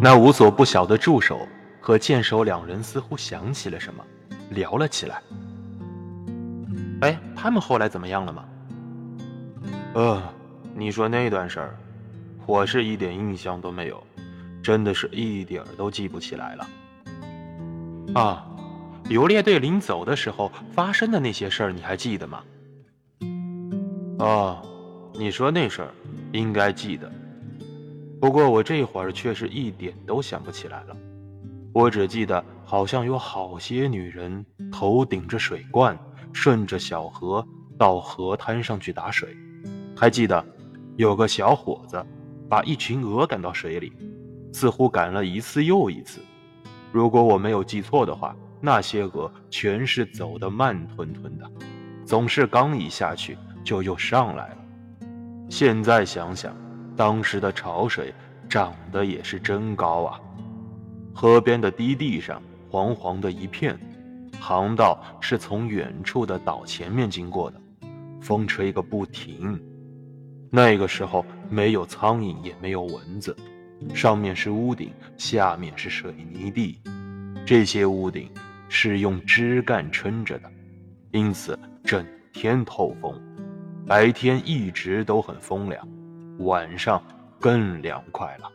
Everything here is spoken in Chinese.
那无所不晓的助手和剑手两人似乎想起了什么，聊了起来。哎，他们后来怎么样了吗？呃，你说那段事儿，我是一点印象都没有，真的是一点儿都记不起来了。啊，游猎队临走的时候发生的那些事儿，你还记得吗？哦，你说那事儿，应该记得。不过我这会儿却是一点都想不起来了，我只记得好像有好些女人头顶着水罐，顺着小河到河滩上去打水，还记得有个小伙子把一群鹅赶到水里，似乎赶了一次又一次。如果我没有记错的话，那些鹅全是走得慢吞吞的，总是刚一下去就又上来了。现在想想。当时的潮水涨得也是真高啊！河边的低地上黄黄的一片，航道是从远处的岛前面经过的，风吹个不停。那个时候没有苍蝇，也没有蚊子，上面是屋顶，下面是水泥地，这些屋顶是用枝干撑着的，因此整天透风，白天一直都很风凉。晚上更凉快了。